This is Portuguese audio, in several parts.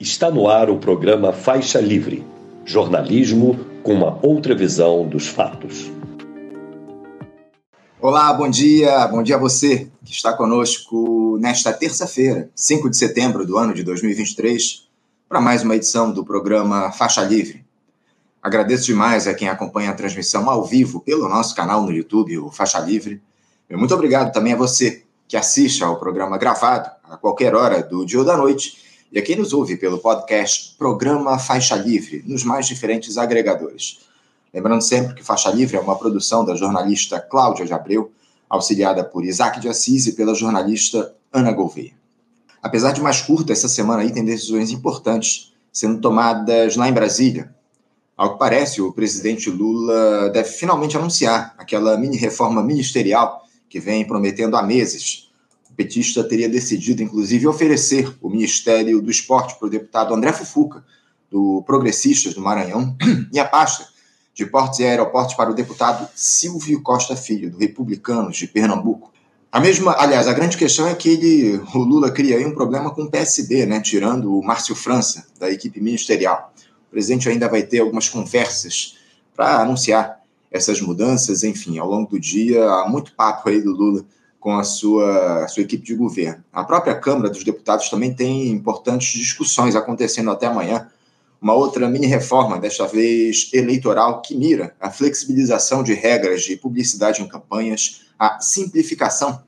Está no ar o programa Faixa Livre jornalismo com uma outra visão dos fatos. Olá, bom dia, bom dia a você que está conosco nesta terça-feira, 5 de setembro do ano de 2023, para mais uma edição do programa Faixa Livre. Agradeço demais a quem acompanha a transmissão ao vivo pelo nosso canal no YouTube, o Faixa Livre. E muito obrigado também a você que assiste ao programa gravado a qualquer hora do dia ou da noite e a quem nos ouve pelo podcast Programa Faixa Livre, nos mais diferentes agregadores. Lembrando sempre que Faixa Livre é uma produção da jornalista Cláudia de Abreu, auxiliada por Isaac de Assis e pela jornalista Ana Gouveia. Apesar de mais curta, essa semana aí tem decisões importantes sendo tomadas lá em Brasília. Ao que parece, o presidente Lula deve finalmente anunciar aquela mini-reforma ministerial que vem prometendo há meses petista teria decidido, inclusive, oferecer o Ministério do Esporte para o deputado André Fufuca, do Progressistas do Maranhão, e a pasta de Portos e Aeroportos para o deputado Silvio Costa Filho, do Republicanos de Pernambuco. A mesma, aliás, a grande questão é que ele, o Lula cria aí um problema com o PSB, né, tirando o Márcio França da equipe ministerial. O presidente ainda vai ter algumas conversas para anunciar essas mudanças, enfim, ao longo do dia, há muito papo aí do Lula com a sua, sua equipe de governo. A própria Câmara dos Deputados também tem importantes discussões acontecendo até amanhã. Uma outra mini-reforma, desta vez eleitoral, que mira a flexibilização de regras de publicidade em campanhas, a simplificação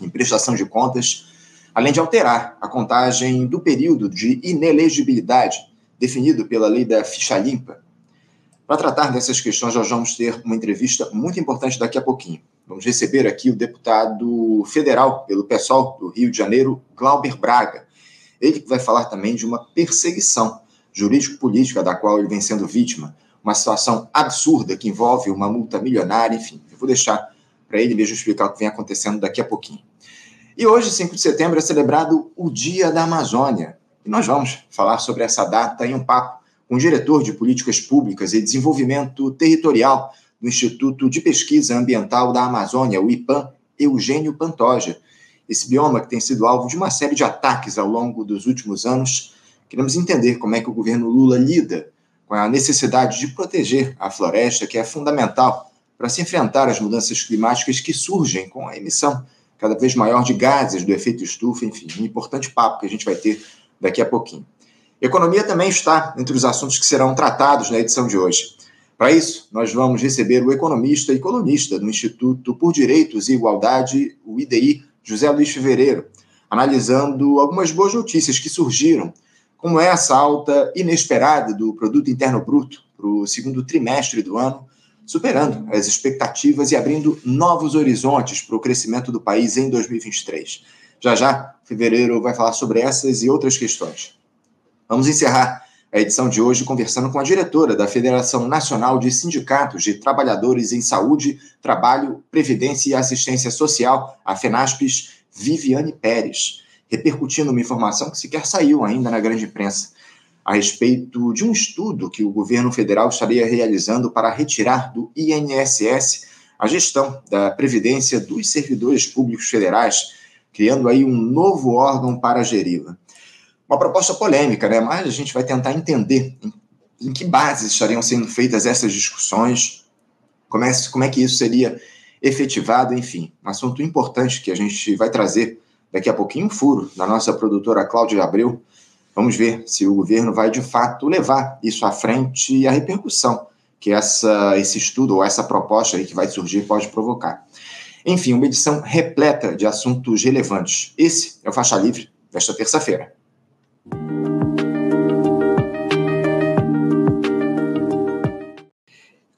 em prestação de contas, além de alterar a contagem do período de inelegibilidade definido pela lei da ficha limpa. Para tratar dessas questões, nós vamos ter uma entrevista muito importante daqui a pouquinho. Vamos receber aqui o deputado federal pelo PSOL do Rio de Janeiro, Glauber Braga. Ele vai falar também de uma perseguição jurídico-política da qual ele vem sendo vítima, uma situação absurda que envolve uma multa milionária, enfim. Eu vou deixar para ele mesmo explicar o que vem acontecendo daqui a pouquinho. E hoje, 5 de setembro, é celebrado o Dia da Amazônia. E nós vamos falar sobre essa data em um papo com o diretor de Políticas Públicas e Desenvolvimento Territorial do Instituto de Pesquisa Ambiental da Amazônia, o IPAM, Eugênio Pantoja. Esse bioma que tem sido alvo de uma série de ataques ao longo dos últimos anos, queremos entender como é que o governo Lula lida com a necessidade de proteger a floresta, que é fundamental para se enfrentar as mudanças climáticas que surgem com a emissão cada vez maior de gases do efeito estufa, enfim, um importante papo que a gente vai ter daqui a pouquinho. Economia também está entre os assuntos que serão tratados na edição de hoje. Para isso, nós vamos receber o economista e colunista do Instituto por Direitos e Igualdade, o IDI, José Luiz Fevereiro, analisando algumas boas notícias que surgiram, como essa alta inesperada do Produto Interno Bruto para o segundo trimestre do ano, superando as expectativas e abrindo novos horizontes para o crescimento do país em 2023. Já já, Fevereiro vai falar sobre essas e outras questões. Vamos encerrar a edição de hoje conversando com a diretora da Federação Nacional de Sindicatos de Trabalhadores em Saúde, Trabalho, Previdência e Assistência Social, a FENASPES, Viviane Pérez, repercutindo uma informação que sequer saiu ainda na grande imprensa, a respeito de um estudo que o governo federal estaria realizando para retirar do INSS a gestão da previdência dos servidores públicos federais, criando aí um novo órgão para geri-la uma proposta polêmica, né? mas a gente vai tentar entender em, em que bases estariam sendo feitas essas discussões, como é, como é que isso seria efetivado, enfim, um assunto importante que a gente vai trazer daqui a pouquinho, um furo da nossa produtora Cláudia Abreu. Vamos ver se o governo vai de fato levar isso à frente e a repercussão que essa, esse estudo ou essa proposta aí que vai surgir pode provocar. Enfim, uma edição repleta de assuntos relevantes. Esse é o Faixa Livre desta terça-feira.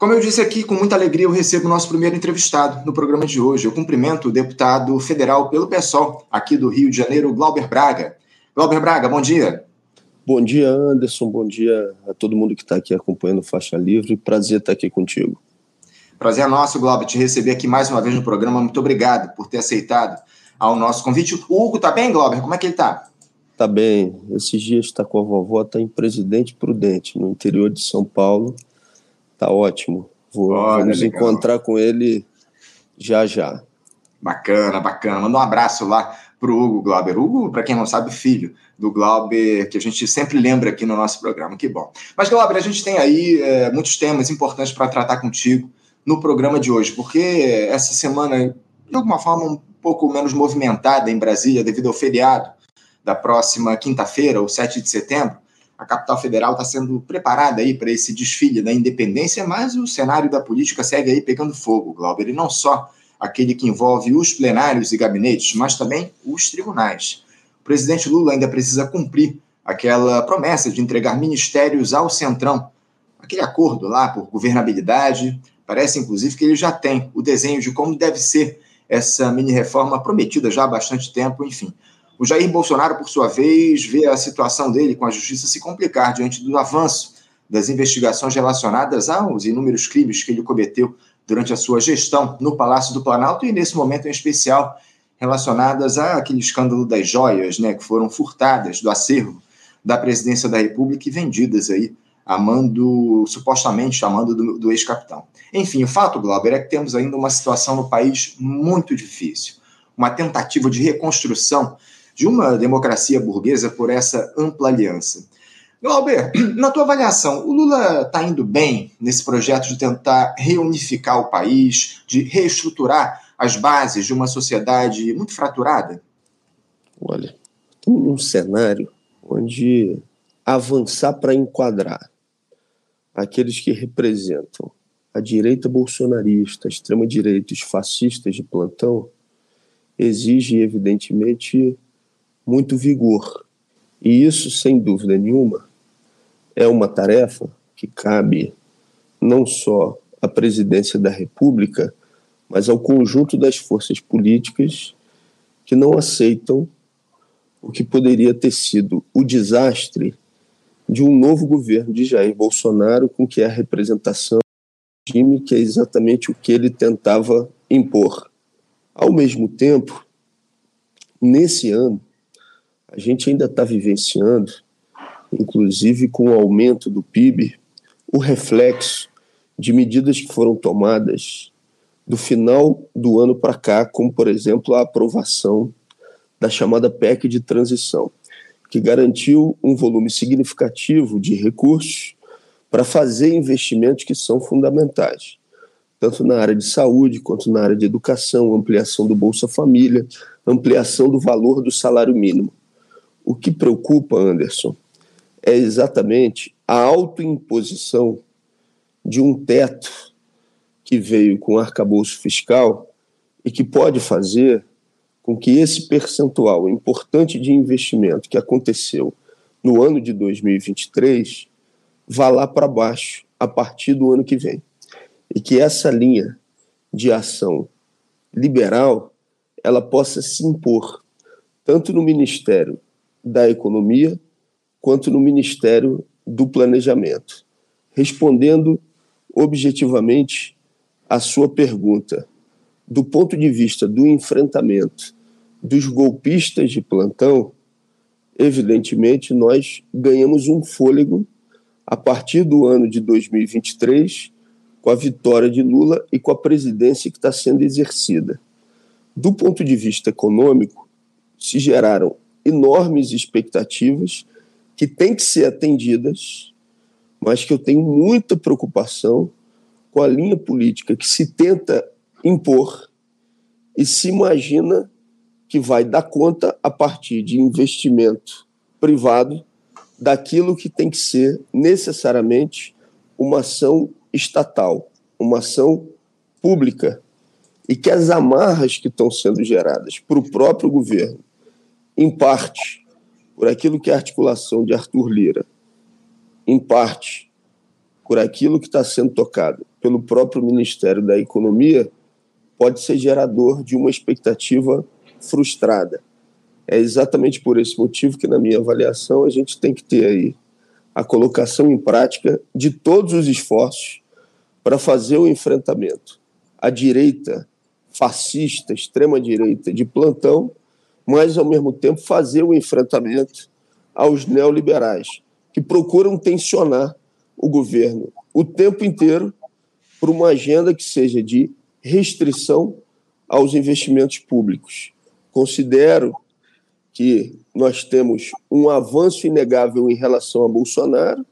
Como eu disse aqui, com muita alegria eu recebo o nosso primeiro entrevistado no programa de hoje. Eu cumprimento o deputado federal pelo PSOL, aqui do Rio de Janeiro, Glauber Braga. Glauber Braga, bom dia. Bom dia, Anderson. Bom dia a todo mundo que está aqui acompanhando Faixa Livre. Prazer estar aqui contigo. Prazer é nosso, Glauber, te receber aqui mais uma vez no programa. Muito obrigado por ter aceitado ao nosso convite. O Hugo está bem, Glauber? Como é que ele está? Está bem. Esses dias está com a vovó, está em Presidente Prudente, no interior de São Paulo Tá ótimo. Vou, Olha, vamos encontrar com ele já já. Bacana, bacana. Manda um abraço lá para o Hugo Glauber. Hugo, para quem não sabe, filho do Glauber, que a gente sempre lembra aqui no nosso programa. Que bom. Mas, Glauber, a gente tem aí é, muitos temas importantes para tratar contigo no programa de hoje, porque essa semana, de alguma forma, um pouco menos movimentada em Brasília, devido ao feriado da próxima quinta-feira, ou 7 de setembro, a capital federal está sendo preparada aí para esse desfile da independência, mas o cenário da política segue aí pegando fogo, Glauber, e não só aquele que envolve os plenários e gabinetes, mas também os tribunais. O presidente Lula ainda precisa cumprir aquela promessa de entregar ministérios ao Centrão, aquele acordo lá por governabilidade. Parece, inclusive, que ele já tem o desenho de como deve ser essa mini-reforma prometida já há bastante tempo, enfim. O Jair Bolsonaro, por sua vez, vê a situação dele com a justiça se complicar diante do avanço das investigações relacionadas aos inúmeros crimes que ele cometeu durante a sua gestão no Palácio do Planalto e nesse momento em especial relacionadas àquele escândalo das joias, né, que foram furtadas do acervo da presidência da República e vendidas aí a mando, supostamente chamando do, do ex-capitão. Enfim, o fato, Glauber, é que temos ainda uma situação no país muito difícil, uma tentativa de reconstrução de uma democracia burguesa por essa ampla aliança. Glauber, na tua avaliação, o Lula está indo bem nesse projeto de tentar reunificar o país, de reestruturar as bases de uma sociedade muito fraturada? Olha, estamos num cenário onde avançar para enquadrar aqueles que representam a direita bolsonarista, a extrema-direita, os fascistas de plantão, exige, evidentemente, muito vigor. E isso, sem dúvida nenhuma, é uma tarefa que cabe não só à presidência da República, mas ao conjunto das forças políticas que não aceitam o que poderia ter sido o desastre de um novo governo de Jair Bolsonaro, com que é a representação do regime, que é exatamente o que ele tentava impor. Ao mesmo tempo, nesse ano, a gente ainda está vivenciando inclusive com o aumento do PIB, o reflexo de medidas que foram tomadas do final do ano para cá, como, por exemplo, a aprovação da chamada PEC de transição, que garantiu um volume significativo de recursos para fazer investimentos que são fundamentais, tanto na área de saúde quanto na área de educação, ampliação do Bolsa Família, ampliação do valor do salário mínimo. O que preocupa, Anderson, é exatamente a autoimposição de um teto que veio com arcabouço fiscal e que pode fazer com que esse percentual importante de investimento que aconteceu no ano de 2023 vá lá para baixo a partir do ano que vem. E que essa linha de ação liberal ela possa se impor tanto no Ministério da Economia quanto no Ministério do Planejamento. Respondendo objetivamente à sua pergunta, do ponto de vista do enfrentamento dos golpistas de plantão, evidentemente nós ganhamos um fôlego a partir do ano de 2023, com a vitória de Lula e com a presidência que está sendo exercida. Do ponto de vista econômico, se geraram enormes expectativas que têm que ser atendidas, mas que eu tenho muita preocupação com a linha política que se tenta impor e se imagina que vai dar conta a partir de investimento privado daquilo que tem que ser necessariamente uma ação estatal, uma ação pública, e que as amarras que estão sendo geradas para o próprio governo, em parte por aquilo que é a articulação de Arthur Lira, em parte por aquilo que está sendo tocado pelo próprio Ministério da Economia, pode ser gerador de uma expectativa frustrada. É exatamente por esse motivo que, na minha avaliação, a gente tem que ter aí a colocação em prática de todos os esforços para fazer o enfrentamento à direita fascista, extrema-direita de plantão mas, ao mesmo tempo, fazer o enfrentamento aos neoliberais, que procuram tensionar o governo o tempo inteiro por uma agenda que seja de restrição aos investimentos públicos. Considero que nós temos um avanço inegável em relação a Bolsonaro,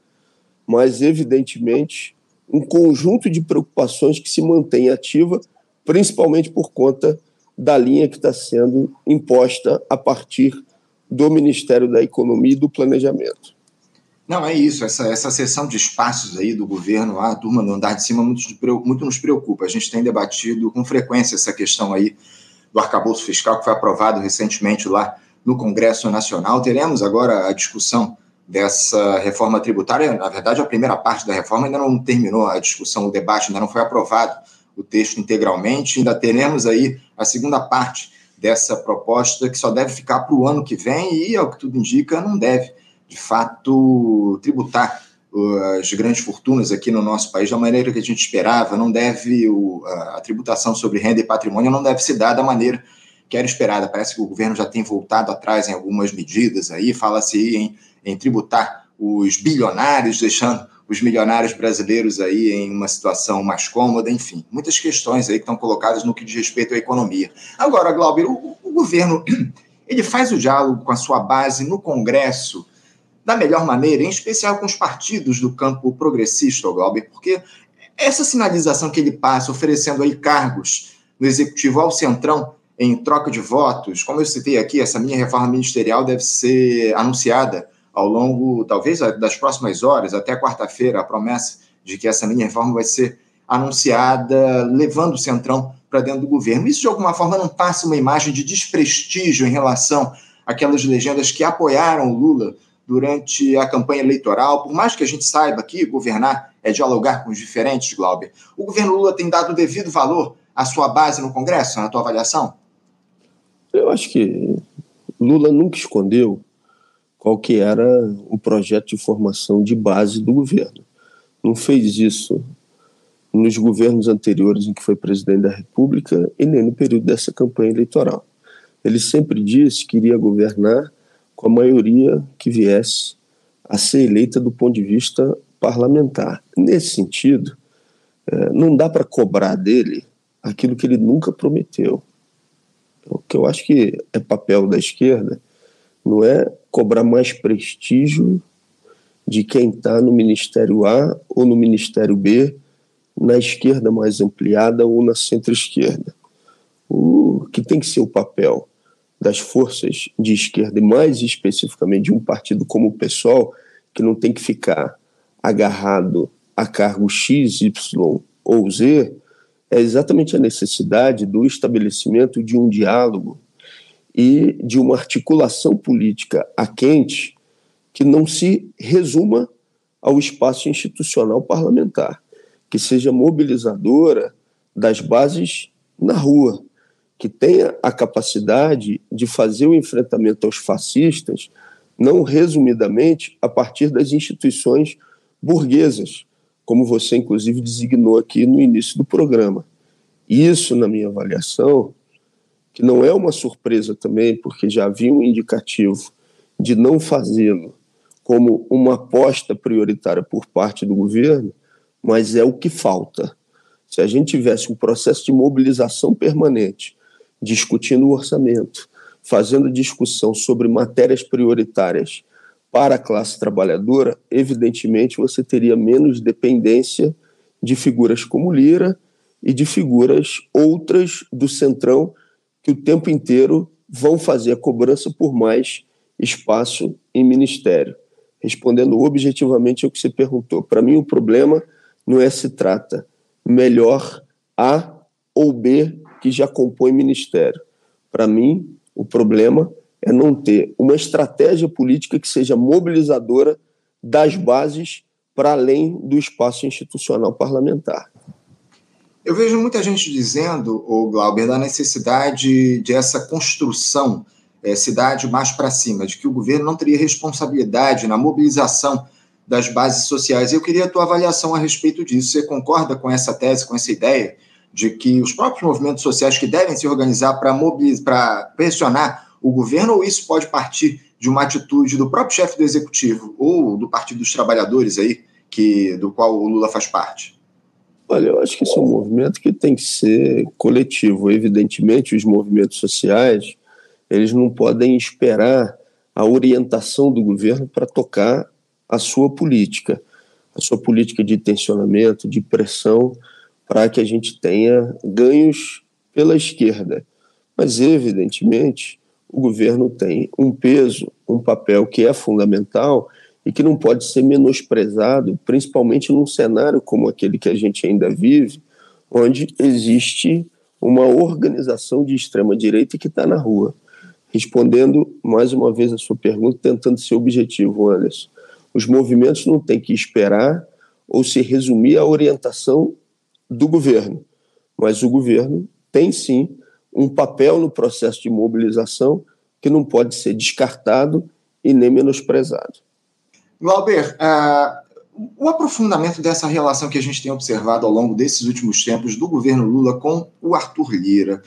mas, evidentemente, um conjunto de preocupações que se mantém ativa, principalmente por conta da linha que está sendo imposta a partir do Ministério da Economia e do Planejamento. Não, é isso. Essa, essa sessão de espaços aí do governo, a turma do andar de cima, muito, muito nos preocupa. A gente tem debatido com frequência essa questão aí do arcabouço fiscal que foi aprovado recentemente lá no Congresso Nacional. Teremos agora a discussão dessa reforma tributária. Na verdade, a primeira parte da reforma ainda não terminou a discussão, o debate ainda não foi aprovado o texto integralmente. Ainda teremos aí a segunda parte dessa proposta, que só deve ficar para o ano que vem e, ao que tudo indica, não deve, de fato, tributar uh, as grandes fortunas aqui no nosso país da maneira que a gente esperava, não deve, o, a tributação sobre renda e patrimônio não deve se dar da maneira que era esperada. Parece que o governo já tem voltado atrás em algumas medidas aí, fala-se em, em tributar os bilionários, deixando os milionários brasileiros aí em uma situação mais cômoda, enfim, muitas questões aí que estão colocadas no que diz respeito à economia. Agora, Glauber, o, o governo ele faz o diálogo com a sua base no Congresso da melhor maneira, em especial com os partidos do campo progressista, Glauber, porque essa sinalização que ele passa oferecendo aí cargos no executivo ao centrão em troca de votos, como eu citei aqui, essa minha reforma ministerial deve ser anunciada ao longo, talvez, das próximas horas, até quarta-feira, a promessa de que essa mini reforma vai ser anunciada, levando o Centrão para dentro do governo. Isso, de alguma forma, não passa uma imagem de desprestígio em relação àquelas legendas que apoiaram o Lula durante a campanha eleitoral, por mais que a gente saiba que governar é dialogar com os diferentes, Glauber, o governo Lula tem dado o devido valor à sua base no Congresso, na tua avaliação? Eu acho que Lula nunca escondeu qual que era o projeto de formação de base do governo. Não fez isso nos governos anteriores em que foi presidente da República e nem no período dessa campanha eleitoral. Ele sempre disse que iria governar com a maioria que viesse a ser eleita do ponto de vista parlamentar. Nesse sentido, é, não dá para cobrar dele aquilo que ele nunca prometeu. O que eu acho que é papel da esquerda não é cobrar mais prestígio de quem está no Ministério A ou no Ministério B, na esquerda mais ampliada ou na centro-esquerda. O que tem que ser o papel das forças de esquerda, e mais especificamente de um partido como o PSOL, que não tem que ficar agarrado a cargo X, Y ou Z, é exatamente a necessidade do estabelecimento de um diálogo e de uma articulação política a quente que não se resuma ao espaço institucional parlamentar, que seja mobilizadora das bases na rua, que tenha a capacidade de fazer o enfrentamento aos fascistas, não resumidamente a partir das instituições burguesas, como você inclusive designou aqui no início do programa. Isso, na minha avaliação, que não é uma surpresa também, porque já havia um indicativo de não fazê-lo como uma aposta prioritária por parte do governo, mas é o que falta. Se a gente tivesse um processo de mobilização permanente, discutindo o orçamento, fazendo discussão sobre matérias prioritárias para a classe trabalhadora, evidentemente você teria menos dependência de figuras como Lira e de figuras outras do Centrão que o tempo inteiro vão fazer a cobrança por mais espaço em ministério. Respondendo objetivamente ao que você perguntou, para mim o problema não é se trata melhor A ou B que já compõe ministério. Para mim, o problema é não ter uma estratégia política que seja mobilizadora das bases para além do espaço institucional parlamentar. Eu vejo muita gente dizendo, o Glauber, da necessidade de essa construção é, cidade mais para cima, de que o governo não teria responsabilidade na mobilização das bases sociais. Eu queria a tua avaliação a respeito disso. Você concorda com essa tese, com essa ideia de que os próprios movimentos sociais que devem se organizar para para pressionar o governo, ou isso pode partir de uma atitude do próprio chefe do executivo ou do Partido dos Trabalhadores aí, que do qual o Lula faz parte? Olha, eu acho que esse é um movimento que tem que ser coletivo. Evidentemente, os movimentos sociais eles não podem esperar a orientação do governo para tocar a sua política, a sua política de tensionamento, de pressão, para que a gente tenha ganhos pela esquerda. Mas, evidentemente, o governo tem um peso, um papel que é fundamental e que não pode ser menosprezado, principalmente num cenário como aquele que a gente ainda vive, onde existe uma organização de extrema-direita que está na rua. Respondendo mais uma vez a sua pergunta, tentando ser objetivo, Anderson. Os movimentos não têm que esperar ou se resumir à orientação do governo, mas o governo tem sim um papel no processo de mobilização que não pode ser descartado e nem menosprezado. Glauber, uh, o aprofundamento dessa relação que a gente tem observado ao longo desses últimos tempos do governo Lula com o Arthur Lira,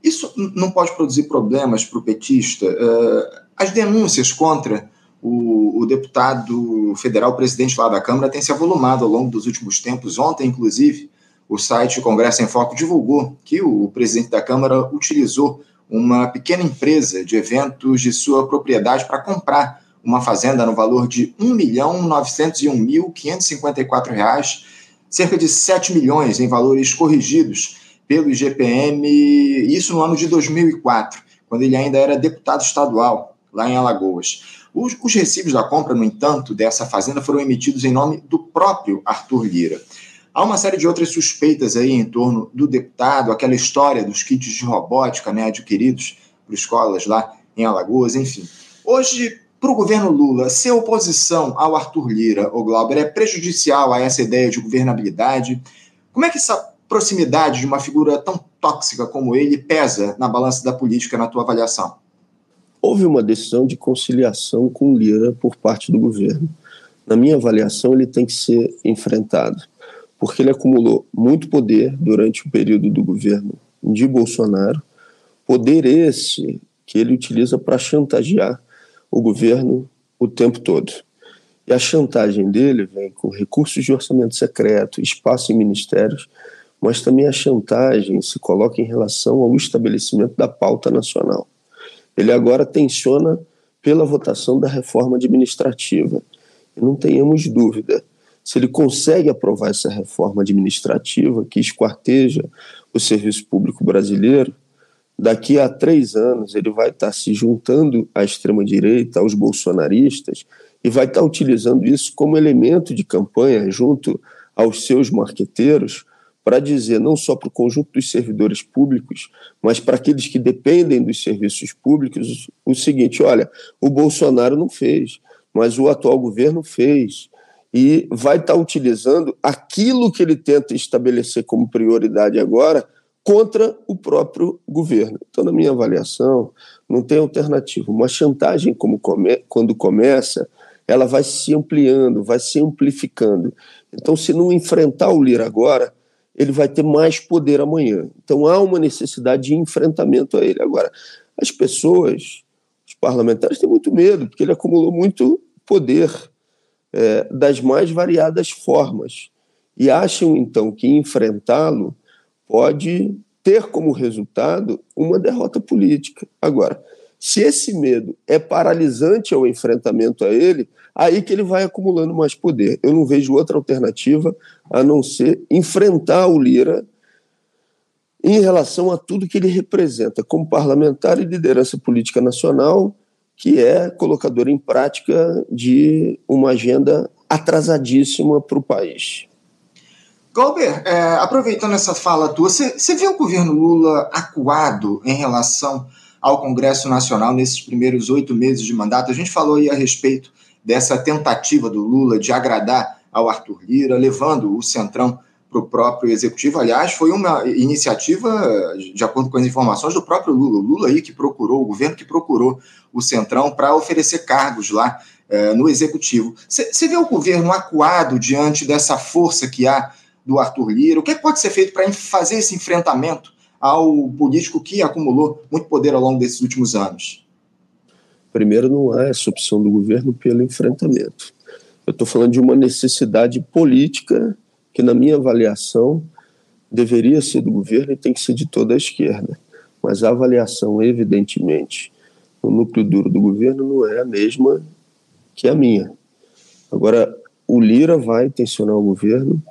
isso não pode produzir problemas para o petista? Uh, as denúncias contra o, o, deputado federal presidente lá da Câmara têm se avolumado ao longo dos últimos tempos. Ontem, inclusive, o site Congresso em Foco divulgou que o presidente da Câmara utilizou uma pequena empresa de eventos de sua propriedade para comprar uma fazenda no valor de R$ 1.901.554, cerca de 7 milhões em valores corrigidos pelo IGPM, isso no ano de 2004, quando ele ainda era deputado estadual lá em Alagoas. Os, os recibos da compra, no entanto, dessa fazenda foram emitidos em nome do próprio Arthur Lira. Há uma série de outras suspeitas aí em torno do deputado, aquela história dos kits de robótica né, adquiridos por escolas lá em Alagoas, enfim. Hoje, para o governo Lula, ser oposição ao Arthur Lira, o Glauber, é prejudicial a essa ideia de governabilidade? Como é que essa proximidade de uma figura tão tóxica como ele pesa na balança da política, na tua avaliação? Houve uma decisão de conciliação com Lira por parte do governo. Na minha avaliação, ele tem que ser enfrentado porque ele acumulou muito poder durante o período do governo de Bolsonaro, poder esse que ele utiliza para chantagear o governo o tempo todo. E a chantagem dele vem com recursos de orçamento secreto, espaço em ministérios, mas também a chantagem se coloca em relação ao estabelecimento da pauta nacional. Ele agora tensiona pela votação da reforma administrativa. E não tenhamos dúvida, se ele consegue aprovar essa reforma administrativa que esquarteja o serviço público brasileiro, daqui a três anos ele vai estar se juntando à extrema-direita, aos bolsonaristas, e vai estar utilizando isso como elemento de campanha junto aos seus marqueteiros para dizer não só para o conjunto dos servidores públicos, mas para aqueles que dependem dos serviços públicos, o seguinte: olha, o Bolsonaro não fez, mas o atual governo fez e vai estar tá utilizando aquilo que ele tenta estabelecer como prioridade agora contra o próprio governo. Então, na minha avaliação, não tem alternativa. Uma chantagem, como come, quando começa, ela vai se ampliando, vai se amplificando. Então, se não enfrentar o Lira agora, ele vai ter mais poder amanhã. Então, há uma necessidade de enfrentamento a ele. Agora, as pessoas, os parlamentares, têm muito medo, porque ele acumulou muito poder é, das mais variadas formas e acham então que enfrentá-lo pode ter como resultado uma derrota política. Agora, se esse medo é paralisante ao enfrentamento a ele, aí que ele vai acumulando mais poder. Eu não vejo outra alternativa a não ser enfrentar o Lira em relação a tudo que ele representa como parlamentar e liderança política nacional que é colocador em prática de uma agenda atrasadíssima para o país. Galber, é, aproveitando essa fala tua, você vê o governo Lula acuado em relação ao Congresso Nacional nesses primeiros oito meses de mandato? A gente falou aí a respeito dessa tentativa do Lula de agradar ao Arthur Lira, levando o Centrão para o próprio executivo. Aliás, foi uma iniciativa, de acordo com as informações do próprio Lula. O Lula aí que procurou, o governo que procurou o Centrão para oferecer cargos lá eh, no executivo. Você vê o governo acuado diante dessa força que há do Arthur Lira? O que, é pode ser feito para fazer esse enfrentamento ao político que acumulou muito poder ao longo desses últimos anos? Primeiro, não há essa opção do governo pelo enfrentamento. Eu estou falando de uma necessidade política que, na minha avaliação, deveria ser do governo e tem que ser de toda a esquerda. mas a avaliação, evidentemente, no núcleo duro do governo não é a mesma que a minha. Agora, o Lira vai tensionar o governo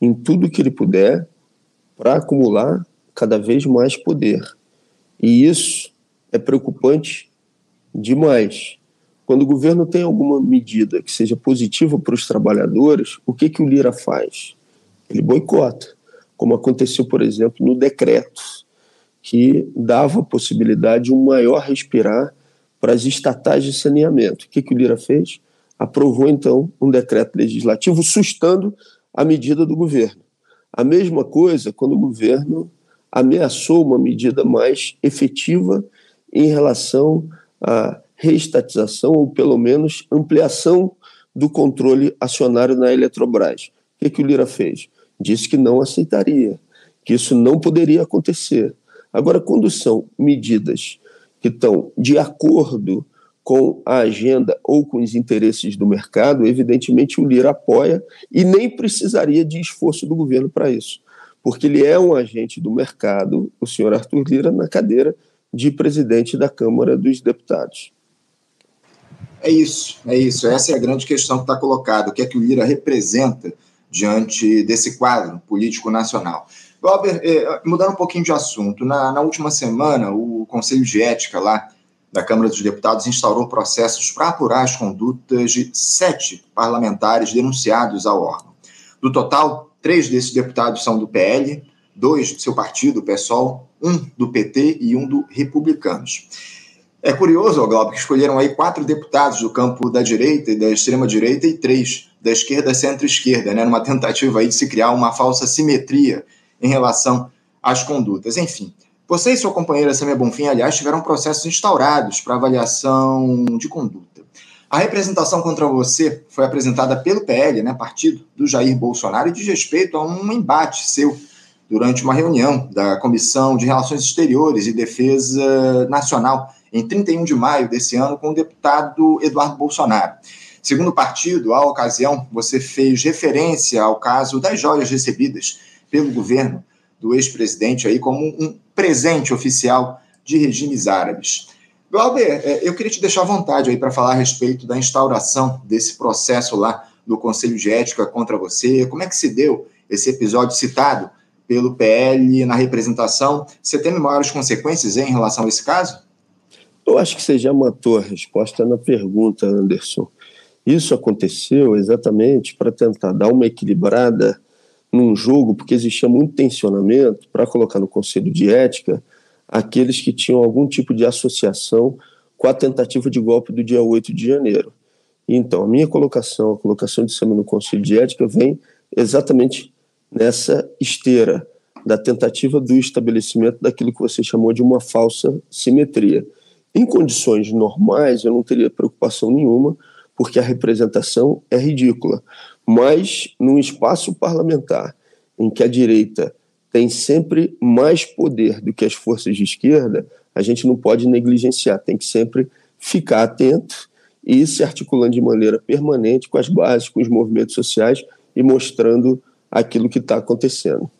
em tudo que ele puder para acumular cada vez mais poder. E isso é preocupante demais. Quando o governo tem alguma medida que seja positiva para os trabalhadores, o que, que o Lira faz? Ele boicota, como aconteceu, por exemplo, no decreto, que dava a possibilidade de um maior respirar para as estatais de saneamento. O que, que o Lira fez? Aprovou, então, um decreto legislativo sustando a medida do governo. A mesma coisa quando o governo ameaçou uma medida mais efetiva em relação à reestatização ou pelo menos ampliação do controle acionário na Eletrobras. O que, que o Lira fez? Disse que não aceitaria, que isso não poderia acontecer. Agora, quando são medidas que estão de acordo com a agenda ou com os interesses do mercado, evidentemente o Lira apoia e nem precisaria de esforço do governo para isso, porque ele é um agente do mercado, o senhor Arthur Lira, na cadeira de presidente da Câmara dos Deputados. É isso, é isso. Essa é a grande questão que está colocada. O que é que o Lira representa diante desse quadro político nacional? Glauber, eh, mudando um pouquinho de assunto, na, na última semana, o Conselho de Ética lá da Câmara dos Deputados instaurou processos para apurar as condutas de sete parlamentares denunciados ao órgão. Do total, três desses deputados são do PL, dois do seu partido, o PSOL, um do PT e um do Republicanos. É curioso, Glauber, que escolheram aí quatro deputados do campo da direita e da extrema-direita e três da esquerda centro-esquerda, né, numa tentativa aí de se criar uma falsa simetria em relação às condutas. Enfim, você e sua companheira Samia Bonfim, aliás, tiveram processos instaurados para avaliação de conduta. A representação contra você foi apresentada pelo PL, né, partido do Jair Bolsonaro, e diz respeito a um embate seu durante uma reunião da Comissão de Relações Exteriores e Defesa Nacional em 31 de maio desse ano com o deputado Eduardo Bolsonaro. Segundo o partido, à ocasião, você fez referência ao caso das joias recebidas pelo governo do ex-presidente aí como um presente oficial de regimes árabes. Glauber, é, eu queria te deixar à vontade aí para falar a respeito da instauração desse processo lá do Conselho de Ética contra você. Como é que se deu esse episódio citado pelo PL na representação? Você tem maiores consequências em relação a esse caso? Eu acho que você já matou a resposta na pergunta, Anderson. Isso aconteceu exatamente para tentar dar uma equilibrada num jogo, porque existia muito tensionamento para colocar no Conselho de Ética aqueles que tinham algum tipo de associação com a tentativa de golpe do dia 8 de janeiro. Então, a minha colocação, a colocação de cima no Conselho de Ética, vem exatamente nessa esteira da tentativa do estabelecimento daquilo que você chamou de uma falsa simetria. Em condições normais, eu não teria preocupação nenhuma, porque a representação é ridícula. Mas num espaço parlamentar em que a direita tem sempre mais poder do que as forças de esquerda, a gente não pode negligenciar, tem que sempre ficar atento e se articulando de maneira permanente com as bases, com os movimentos sociais e mostrando aquilo que está acontecendo.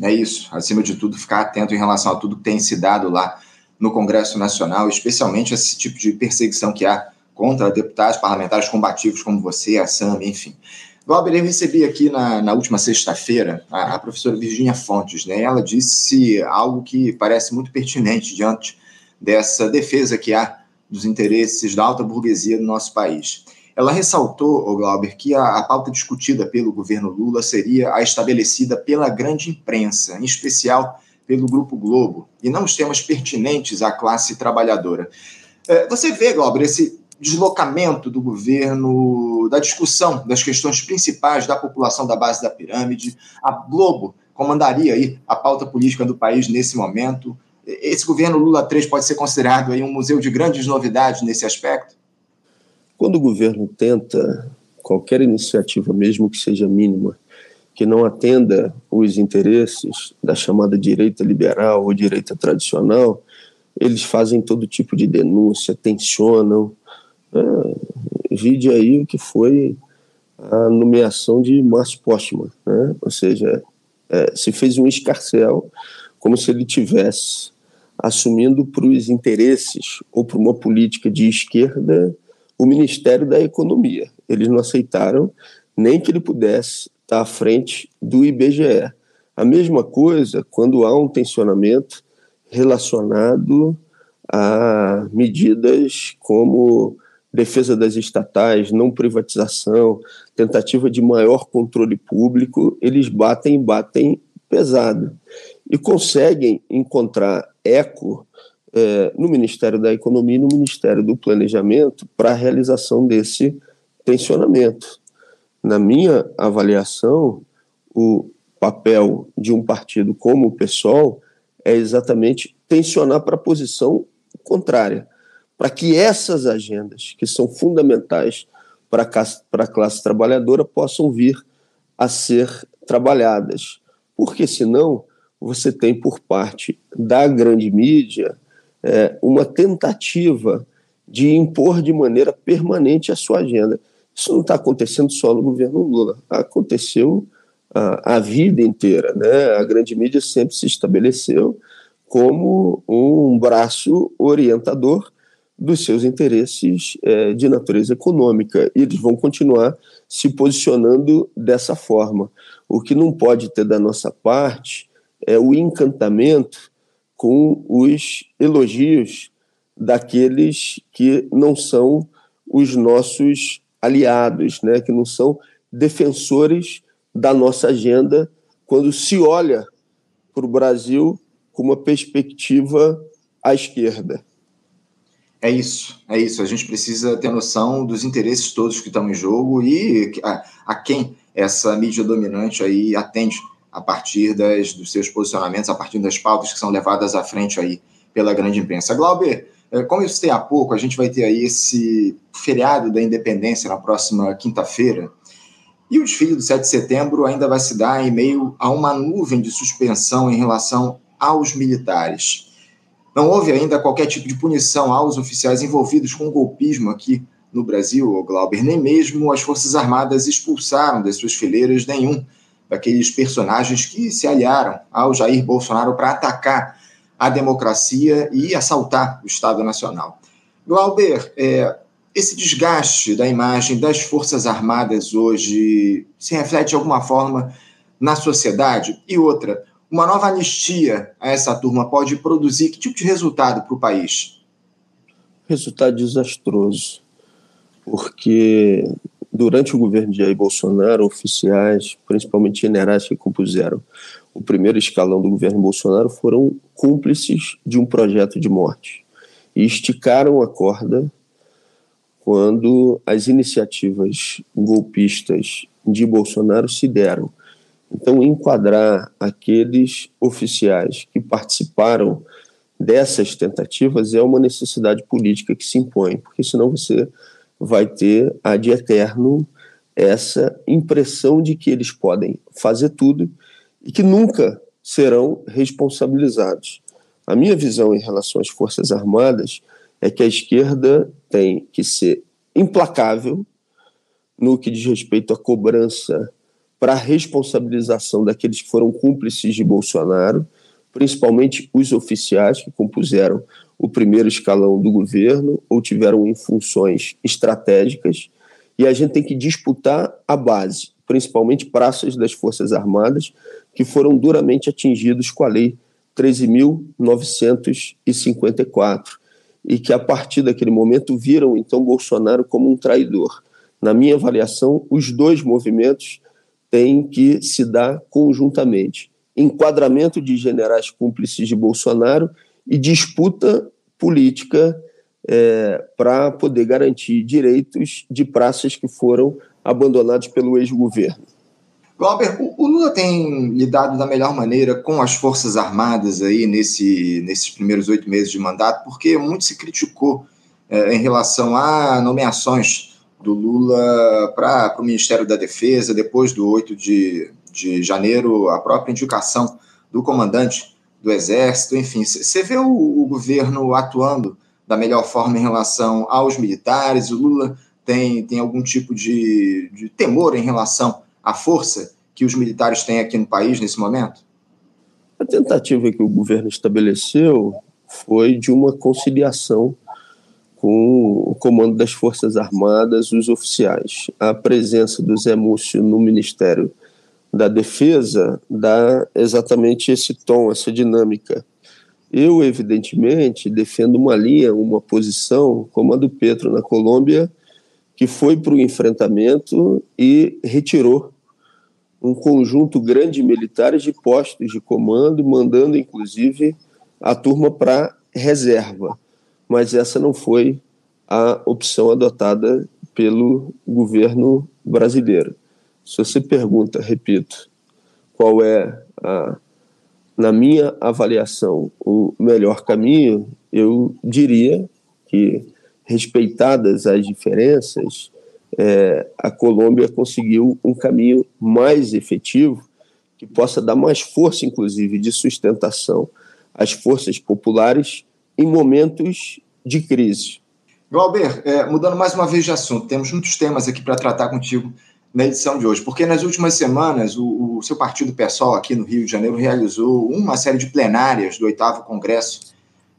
É isso, acima de tudo, ficar atento em relação a tudo que tem se dado lá no Congresso Nacional, especialmente esse tipo de perseguição que há contra deputados parlamentares combativos como você, a SAM, enfim. Glauber, eu recebi aqui na, na última sexta-feira a, a, professora Virginia Fontes, né? Ela disse algo que parece muito pertinente diante dessa defesa que há dos interesses da alta burguesia do nosso país. Ela ressaltou, Glauber, que a, a pauta discutida pelo governo Lula seria a estabelecida pela grande imprensa, em especial pelo Grupo Globo, e não os temas pertinentes à classe trabalhadora. É, você vê, Glauber, esse deslocamento do governo, da discussão das questões principais da população da base da pirâmide. A Globo comandaria aí a pauta política do país nesse momento. Esse governo Lula 3 pode ser considerado aí um museu de grandes novidades nesse aspecto? Quando o governo tenta qualquer iniciativa, mesmo que seja mínima, que não atenda os interesses da chamada direita liberal ou direita tradicional, eles fazem todo tipo de denúncia, tensionam, é, vide aí o que foi a nomeação de Márcio Postman, né? ou seja, é, se fez um escarcel como se ele tivesse assumindo para os interesses ou para uma política de esquerda o Ministério da Economia. Eles não aceitaram nem que ele pudesse estar à frente do IBGE. A mesma coisa quando há um tensionamento relacionado a medidas como defesa das estatais, não privatização, tentativa de maior controle público, eles batem, batem pesado e conseguem encontrar eco é, no Ministério da Economia e no Ministério do Planejamento para a realização desse tensionamento. Na minha avaliação, o papel de um partido como o PSOL é exatamente tensionar para a posição contrária, para que essas agendas, que são fundamentais para a classe trabalhadora, possam vir a ser trabalhadas. Porque senão você tem por parte da grande mídia é, uma tentativa de impor de maneira permanente a sua agenda. Isso não está acontecendo só no governo Lula, aconteceu a, a vida inteira. Né? A grande mídia sempre se estabeleceu como um braço orientador dos seus interesses é, de natureza econômica. E eles vão continuar se posicionando dessa forma. O que não pode ter da nossa parte é o encantamento com os elogios daqueles que não são os nossos aliados, né, que não são defensores da nossa agenda quando se olha para o Brasil com uma perspectiva à esquerda. É isso, é isso. A gente precisa ter noção dos interesses todos que estão em jogo e a, a quem essa mídia dominante aí atende a partir das, dos seus posicionamentos, a partir das pautas que são levadas à frente aí pela grande imprensa. Glauber, é, como eu citei há pouco, a gente vai ter aí esse feriado da independência na próxima quinta-feira. E o desfile do 7 de setembro ainda vai se dar em meio a uma nuvem de suspensão em relação aos militares. Não houve ainda qualquer tipo de punição aos oficiais envolvidos com o golpismo aqui no Brasil, Glauber. Nem mesmo as Forças Armadas expulsaram das suas fileiras nenhum daqueles personagens que se aliaram ao Jair Bolsonaro para atacar a democracia e assaltar o Estado Nacional. Glauber, é, esse desgaste da imagem das Forças Armadas hoje se reflete de alguma forma na sociedade? E outra, uma nova anistia a essa turma pode produzir que tipo de resultado para o país? Resultado desastroso, porque durante o governo de Jair Bolsonaro, oficiais, principalmente generais que compuseram o primeiro escalão do governo Bolsonaro, foram cúmplices de um projeto de morte e esticaram a corda quando as iniciativas golpistas de Bolsonaro se deram então, enquadrar aqueles oficiais que participaram dessas tentativas é uma necessidade política que se impõe, porque senão você vai ter ad eterno essa impressão de que eles podem fazer tudo e que nunca serão responsabilizados. A minha visão em relação às Forças Armadas é que a esquerda tem que ser implacável no que diz respeito à cobrança para a responsabilização daqueles que foram cúmplices de Bolsonaro, principalmente os oficiais que compuseram o primeiro escalão do governo ou tiveram em funções estratégicas, e a gente tem que disputar a base, principalmente praças das Forças Armadas, que foram duramente atingidos com a Lei 13.954, e que a partir daquele momento viram então Bolsonaro como um traidor. Na minha avaliação, os dois movimentos tem que se dar conjuntamente. Enquadramento de generais cúmplices de Bolsonaro e disputa política é, para poder garantir direitos de praças que foram abandonados pelo ex-governo. Glauber, o Lula tem lidado da melhor maneira com as Forças Armadas aí nesse, nesses primeiros oito meses de mandato, porque muito se criticou é, em relação a nomeações do Lula para o Ministério da Defesa, depois do 8 de, de janeiro, a própria indicação do comandante do Exército, enfim. Você vê o, o, governo atuando da melhor forma em relação aos militares? O Lula tem, tem algum tipo de, de temor em relação à força que os militares têm aqui no país nesse momento? A tentativa que o governo estabeleceu foi de uma conciliação com o comando das Forças Armadas, os oficiais. A presença do Zé Múcio no Ministério da Defesa dá exatamente esse tom, essa dinâmica. Eu, evidentemente, defendo uma linha, uma posição, como a do Petro na Colômbia, que foi para o enfrentamento e retirou um conjunto grande de militares de postos de comando, mandando inclusive a turma para reserva. Mas essa não foi a opção adotada pelo governo brasileiro. Se você pergunta, repito, qual é, a, na minha avaliação, o melhor caminho, eu diria que, respeitadas as diferenças, é, a Colômbia conseguiu um caminho mais efetivo que possa dar mais força, inclusive, de sustentação às forças populares em momentos de crise. Glauber, é, mudando mais uma vez de assunto, temos muitos temas aqui para tratar contigo na edição de hoje, porque nas últimas semanas o, o seu partido PSOL aqui no Rio de Janeiro realizou uma série de plenárias do oitavo Congresso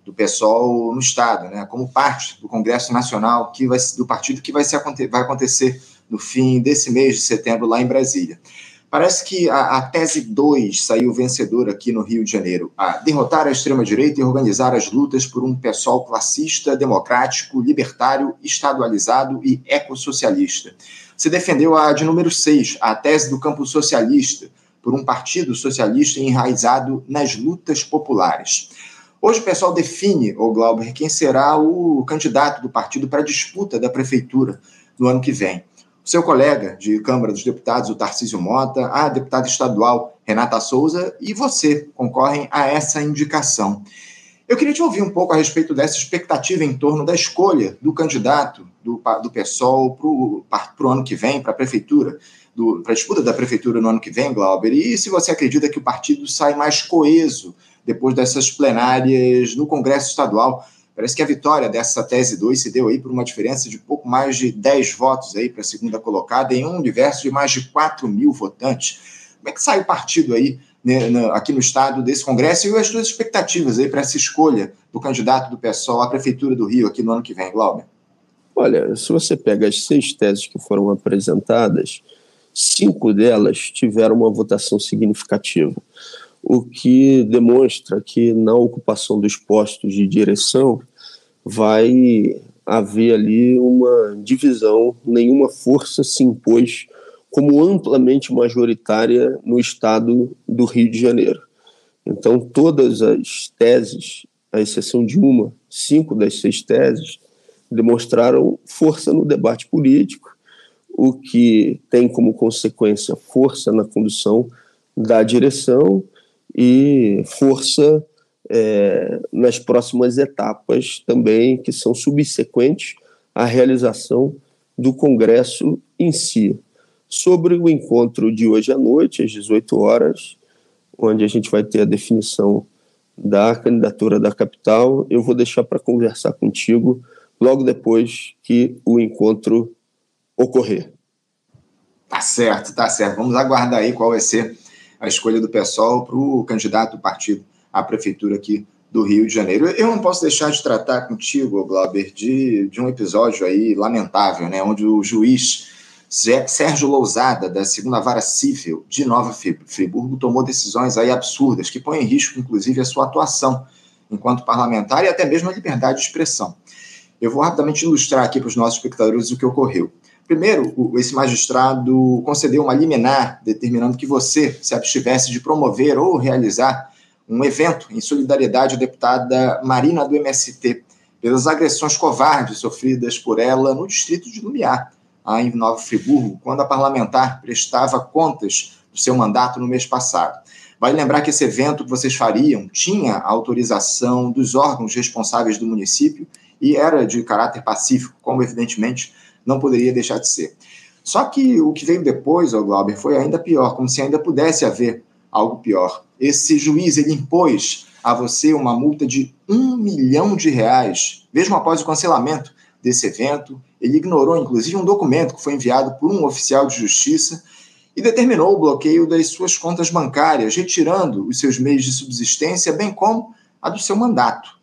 do PSOL no Estado, né, como parte do Congresso Nacional que vai, do partido que vai, se, vai acontecer no fim desse mês de setembro lá em Brasília. Parece que a, a tese 2 saiu vencedora aqui no Rio de Janeiro, a derrotar a extrema-direita e organizar as lutas por um PSOL classista, democrático, libertário, estadualizado e ecossocialista. Você defendeu a de número 6, a tese do campo socialista, por um partido socialista enraizado nas lutas populares. Hoje o pessoal define, o Glauber, quem será o candidato do partido para a disputa da prefeitura no ano que vem. Seu colega de Câmara dos Deputados, o Tarcísio Mota, a deputada estadual Renata Souza e você concorrem a essa indicação. Eu queria te ouvir um pouco a respeito dessa expectativa em torno da escolha do candidato do, do PSOL para o ano que vem, para a prefeitura, para a disputa da prefeitura no ano que vem, Glauber, e se você acredita que o partido sai mais coeso depois dessas plenárias no Congresso Estadual. Parece que a vitória dessa tese 2 se deu aí por uma diferença de pouco mais de 10 votos aí para a segunda colocada, em um universo de mais de 4 mil votantes. Como é que sai o partido aí né, aqui no estado desse Congresso e as suas expectativas aí para essa escolha do candidato do PSOL à Prefeitura do Rio aqui no ano que vem, Glauber? Olha, se você pega as seis teses que foram apresentadas, cinco delas tiveram uma votação significativa o que demonstra que na ocupação dos postos de direção vai haver ali uma divisão, nenhuma força se impôs como amplamente majoritária no estado do Rio de Janeiro. Então, todas as teses, à exceção de uma, cinco das seis teses, demonstraram força no debate político, o que tem como consequência força na condução da direção e força é, nas próximas etapas também, que são subsequentes à realização do Congresso em si. Sobre o encontro de hoje à noite, às 18 horas, onde a gente vai ter a definição da candidatura da capital, eu vou deixar para conversar contigo logo depois que o encontro ocorrer. Tá certo, tá certo. Vamos aguardar aí qual vai ser a escolha do PSOL para o candidato do partido à prefeitura aqui do Rio de Janeiro. Eu não posso deixar de tratar contigo, Glauber, de, de um episódio aí lamentável, né, onde o juiz Sérgio Lousada, da segunda vara civil de Nova Friburgo, tomou decisões aí absurdas, que põem em risco, inclusive, a sua atuação enquanto parlamentar e até mesmo a liberdade de expressão. Eu vou rapidamente ilustrar aqui para os nossos espectadores o que ocorreu. Primeiro, esse magistrado concedeu uma liminar determinando que você se abstivesse de promover ou realizar um evento em solidariedade à deputada Marina do MST pelas agressões covardes sofridas por ela no distrito de Lumiar, em Nova Friburgo, quando a parlamentar prestava contas do seu mandato no mês passado. Vale lembrar que esse evento que vocês fariam tinha autorização dos órgãos responsáveis do município e era de caráter pacífico, como evidentemente não poderia deixar de ser. Só que o que veio depois, o Glauber, foi ainda pior, como se ainda pudesse haver algo pior. Esse juiz ele impôs a você uma multa de um milhão de reais, mesmo após o cancelamento desse evento. Ele ignorou, inclusive, um documento que foi enviado por um oficial de justiça e determinou o bloqueio das suas contas bancárias, retirando os seus meios de subsistência, bem como a do seu mandato.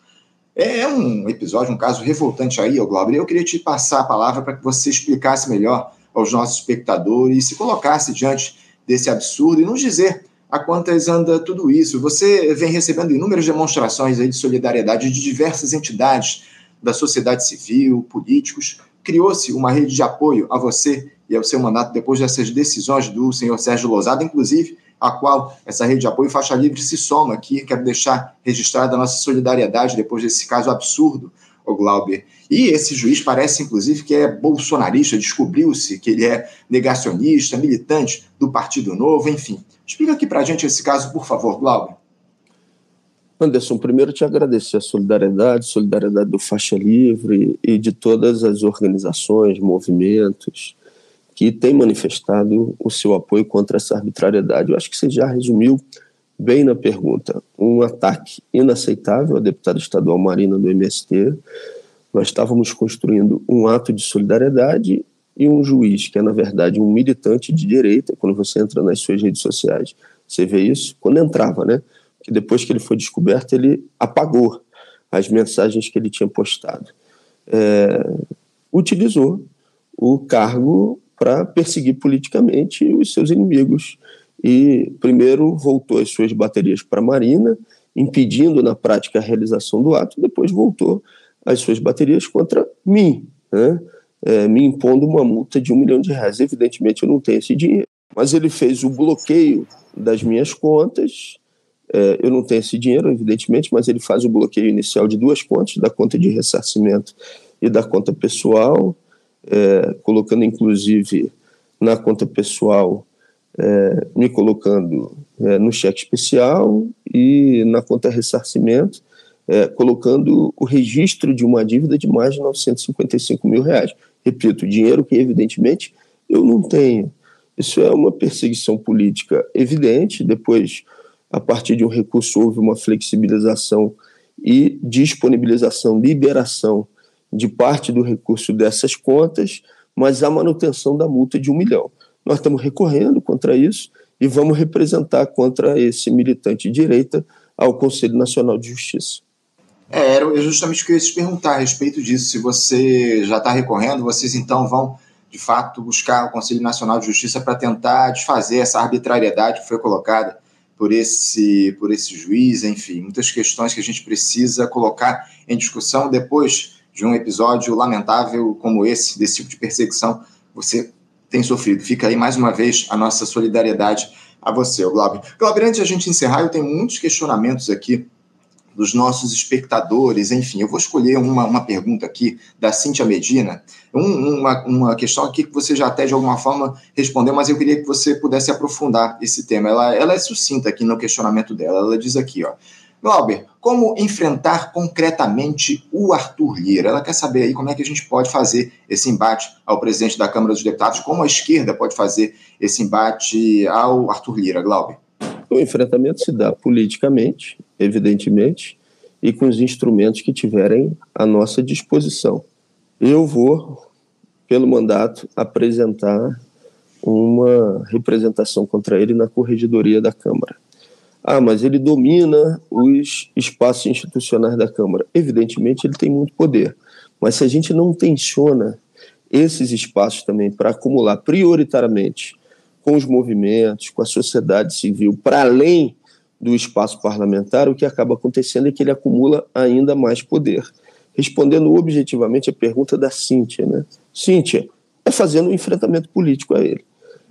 É um episódio, um caso revoltante aí, ô Glauber. Eu queria te passar a palavra para que você explicasse melhor aos nossos espectadores e se colocasse diante desse absurdo e nos dizer a quantas anda tudo isso. Você vem recebendo inúmeras demonstrações aí de solidariedade de diversas entidades da sociedade civil, políticos. Criou-se uma rede de apoio a você e ao seu mandato depois dessas decisões do senhor Sérgio Lozada, inclusive a qual essa rede de apoio Faixa Livre se soma aqui. Quero deixar registrada a nossa solidariedade depois desse caso absurdo, o Glauber. E esse juiz parece, inclusive, que é bolsonarista, descobriu-se que ele é negacionista, militante do Partido Novo, enfim. Explica aqui para a gente esse caso, por favor, Glauber. Anderson, primeiro te agradecer a solidariedade, solidariedade do Faixa Livre e de todas as organizações, movimentos, que tem manifestado o seu apoio contra essa arbitrariedade. Eu acho que você já resumiu bem na pergunta. Um ataque inaceitável à deputada estadual Marina do MST. Nós estávamos construindo um ato de solidariedade e um juiz, que é, na verdade, um militante de direita, quando você entra nas suas redes sociais, você vê isso, quando entrava, né? Que depois que ele foi descoberto, ele apagou as mensagens que ele tinha postado. É, utilizou o cargo para perseguir politicamente os seus inimigos. E primeiro voltou as suas baterias para a Marina, impedindo na prática a realização do ato, depois voltou as suas baterias contra mim, né? é, me impondo uma multa de um milhão de reais. Evidentemente eu não tenho esse dinheiro, mas ele fez o bloqueio das minhas contas. É, eu não tenho esse dinheiro, evidentemente, mas ele faz o bloqueio inicial de duas contas, da conta de ressarcimento e da conta pessoal é, colocando inclusive na conta pessoal, é, me colocando é, no cheque especial e na conta ressarcimento, é, colocando o registro de uma dívida de mais de 955 mil reais. Repito, dinheiro que evidentemente eu não tenho. Isso é uma perseguição política evidente. Depois, a partir de um recurso, houve uma flexibilização e disponibilização, liberação de parte do recurso dessas contas, mas a manutenção da multa de um milhão. Nós estamos recorrendo contra isso e vamos representar contra esse militante de direita ao Conselho Nacional de Justiça. É, era justamente o que eu ia te perguntar a respeito disso. Se você já está recorrendo, vocês então vão, de fato, buscar o Conselho Nacional de Justiça para tentar desfazer essa arbitrariedade que foi colocada por esse, por esse juiz, enfim, muitas questões que a gente precisa colocar em discussão depois de um episódio lamentável como esse, desse tipo de perseguição, você tem sofrido. Fica aí mais uma vez a nossa solidariedade a você, Glauber. Glauber, antes de a gente encerrar, eu tenho muitos questionamentos aqui dos nossos espectadores, enfim, eu vou escolher uma, uma pergunta aqui da Cíntia Medina, um, uma, uma questão aqui que você já até de alguma forma respondeu, mas eu queria que você pudesse aprofundar esse tema. Ela, ela é sucinta aqui no questionamento dela, ela diz aqui, ó, Glauber, como enfrentar concretamente o Arthur Lira? Ela quer saber aí como é que a gente pode fazer esse embate ao presidente da Câmara dos Deputados, como a esquerda pode fazer esse embate ao Arthur Lira, Glauber. O enfrentamento se dá politicamente, evidentemente, e com os instrumentos que tiverem à nossa disposição. Eu vou, pelo mandato, apresentar uma representação contra ele na corregedoria da Câmara. Ah, mas ele domina os espaços institucionais da Câmara. Evidentemente, ele tem muito poder. Mas se a gente não tensiona esses espaços também para acumular prioritariamente com os movimentos, com a sociedade civil, para além do espaço parlamentar, o que acaba acontecendo é que ele acumula ainda mais poder. Respondendo objetivamente a pergunta da Cíntia, né? Cíntia, é fazendo um enfrentamento político a ele.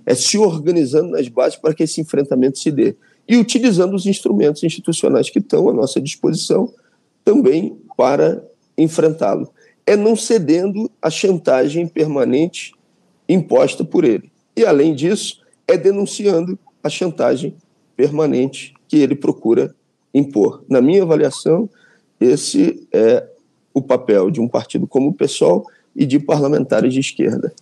É se organizando nas bases para que esse enfrentamento se dê e utilizando os instrumentos institucionais que estão à nossa disposição também para enfrentá-lo. É não cedendo à chantagem permanente imposta por ele. E, além disso, é denunciando a chantagem permanente que ele procura impor. Na minha avaliação, esse é o papel de um partido como o PSOL e de parlamentares de esquerda.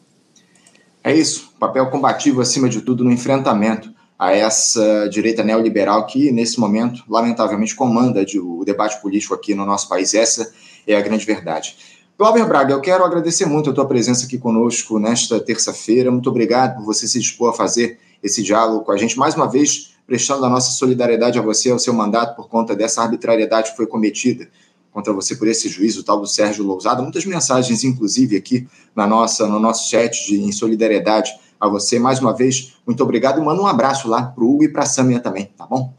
É isso, papel combativo acima de tudo no enfrentamento a essa direita neoliberal que, nesse momento, lamentavelmente, comanda o debate político aqui no nosso país. Essa é a grande verdade. Glauber Braga, eu quero agradecer muito a tua presença aqui conosco nesta terça-feira. Muito obrigado por você se dispor a fazer esse diálogo com a gente. Mais uma vez, prestando a nossa solidariedade a você, ao seu mandato, por conta dessa arbitrariedade que foi cometida contra você por esse juízo, tal do Sérgio Lousada. Muitas mensagens, inclusive, aqui na nossa, no nosso chat de em solidariedade a você. Mais uma vez, muito obrigado e manda um abraço lá para o Hugo e para a Samia também, tá bom?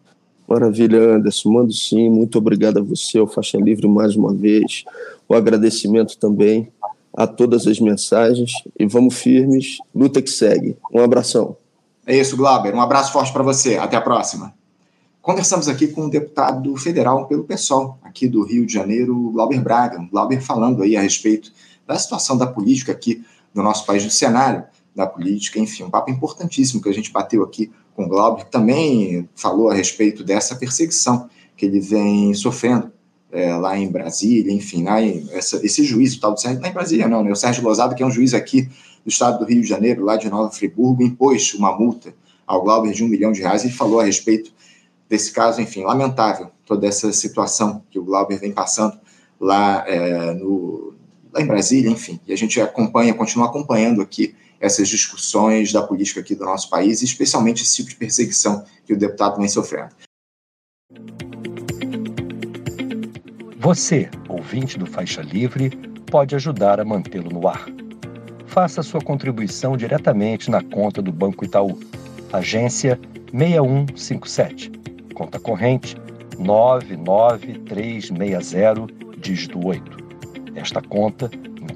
Maravilha, Anderson. Mando sim. Muito obrigado a você, ao Faixa Livre, mais uma vez. O agradecimento também a todas as mensagens. E vamos firmes. Luta que segue. Um abração. É isso, Glauber. Um abraço forte para você. Até a próxima. Conversamos aqui com o deputado federal pelo PSOL, aqui do Rio de Janeiro, Glauber Braga. Glauber falando aí a respeito da situação da política aqui do nosso país, do cenário da política, enfim, um papo importantíssimo que a gente bateu aqui com o Glauber, que também falou a respeito dessa perseguição que ele vem sofrendo é, lá em Brasília, enfim, lá em, essa, esse juiz, o tal do Sérgio, não em Brasília não, né, o Sérgio Lozado, que é um juiz aqui do estado do Rio de Janeiro, lá de Nova Friburgo, impôs uma multa ao Glauber de um milhão de reais e falou a respeito desse caso, enfim, lamentável, toda essa situação que o Glauber vem passando lá, é, no, lá em Brasília, enfim, e a gente acompanha, continua acompanhando aqui essas discussões da política aqui do nosso país, especialmente esse tipo de perseguição que o deputado vem sofrendo. Você, ouvinte do Faixa Livre, pode ajudar a mantê-lo no ar. Faça sua contribuição diretamente na conta do Banco Itaú, agência 6157, conta corrente 99360, dígito 8. Esta conta